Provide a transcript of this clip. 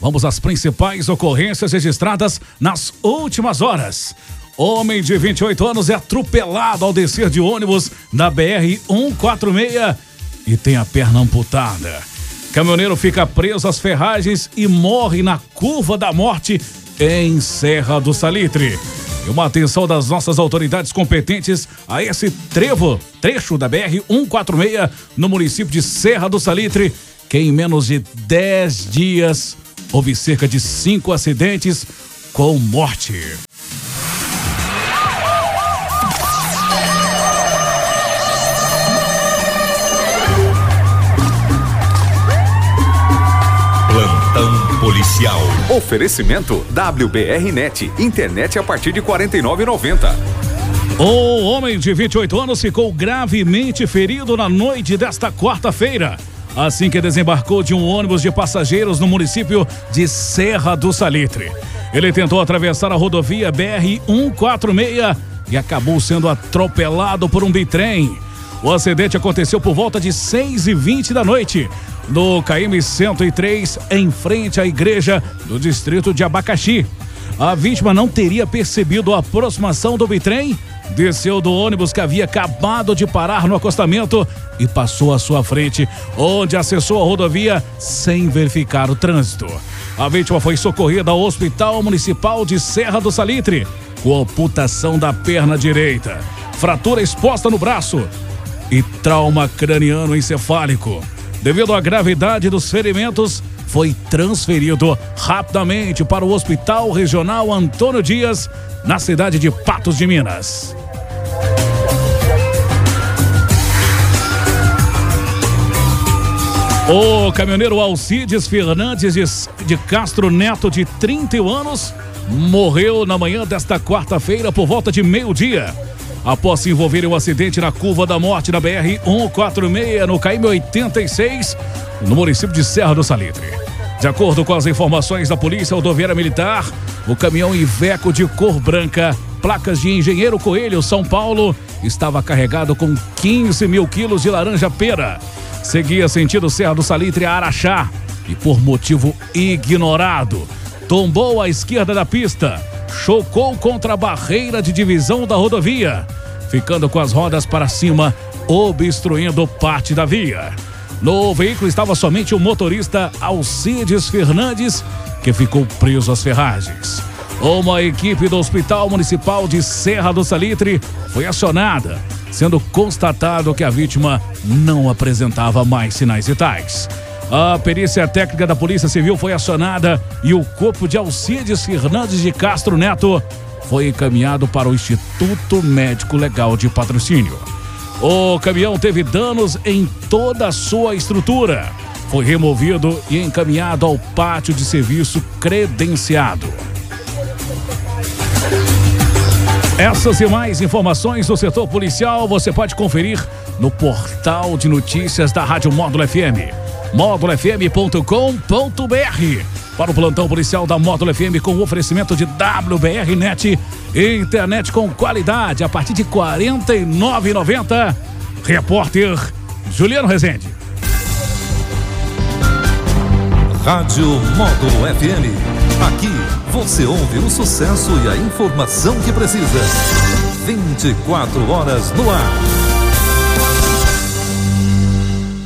Vamos às principais ocorrências registradas nas últimas horas. Homem de 28 anos é atropelado ao descer de ônibus na BR 146 e tem a perna amputada. Caminhoneiro fica preso às ferragens e morre na curva da morte em Serra do Salitre. E uma atenção das nossas autoridades competentes a esse trevo, trecho da BR 146 no município de Serra do Salitre, que em menos de 10 dias houve cerca de cinco acidentes com morte. Plantão policial. Oferecimento WBR Net, internet a partir de 49,90. O homem de 28 anos ficou gravemente ferido na noite desta quarta-feira, assim que desembarcou de um ônibus de passageiros no município de Serra do Salitre. Ele tentou atravessar a rodovia BR 146 e acabou sendo atropelado por um bitrem. O acidente aconteceu por volta de 6 e 20 da noite, no KM 103, em frente à igreja do distrito de Abacaxi. A vítima não teria percebido a aproximação do bitrem, desceu do ônibus que havia acabado de parar no acostamento e passou à sua frente, onde acessou a rodovia sem verificar o trânsito. A vítima foi socorrida ao Hospital Municipal de Serra do Salitre, com amputação da perna direita, fratura exposta no braço e trauma craniano encefálico. Devido à gravidade dos ferimentos, foi transferido rapidamente para o Hospital Regional Antônio Dias, na cidade de Patos de Minas. O caminhoneiro Alcides Fernandes de Castro Neto, de 31 anos, morreu na manhã desta quarta-feira por volta de meio-dia após se envolver em um acidente na curva da morte da BR 146 no KM 86, no município de Serra do Salitre. De acordo com as informações da Polícia Rodoviária Militar, o caminhão Iveco de cor branca, placas de Engenheiro Coelho, São Paulo, estava carregado com 15 mil quilos de laranja-pera. Seguia sentido Serra do Salitre a Araxá e, por motivo ignorado, tombou à esquerda da pista chocou contra a barreira de divisão da rodovia, ficando com as rodas para cima, obstruindo parte da via. No veículo estava somente o motorista Alcides Fernandes, que ficou preso às ferragens. Uma equipe do Hospital Municipal de Serra do Salitre foi acionada, sendo constatado que a vítima não apresentava mais sinais vitais. A perícia técnica da Polícia Civil foi acionada e o corpo de Alcides Fernandes de Castro Neto foi encaminhado para o Instituto Médico Legal de Patrocínio. O caminhão teve danos em toda a sua estrutura. Foi removido e encaminhado ao pátio de serviço credenciado. Essas e mais informações do setor policial você pode conferir no portal de notícias da Rádio Módulo FM módulofm.com.br. Para o plantão policial da Módulo FM com oferecimento de WBR Net, internet com qualidade a partir de R$ 49,90. Repórter Juliano Rezende. Rádio Módulo FM. Aqui você ouve o sucesso e a informação que precisa. 24 horas no ar.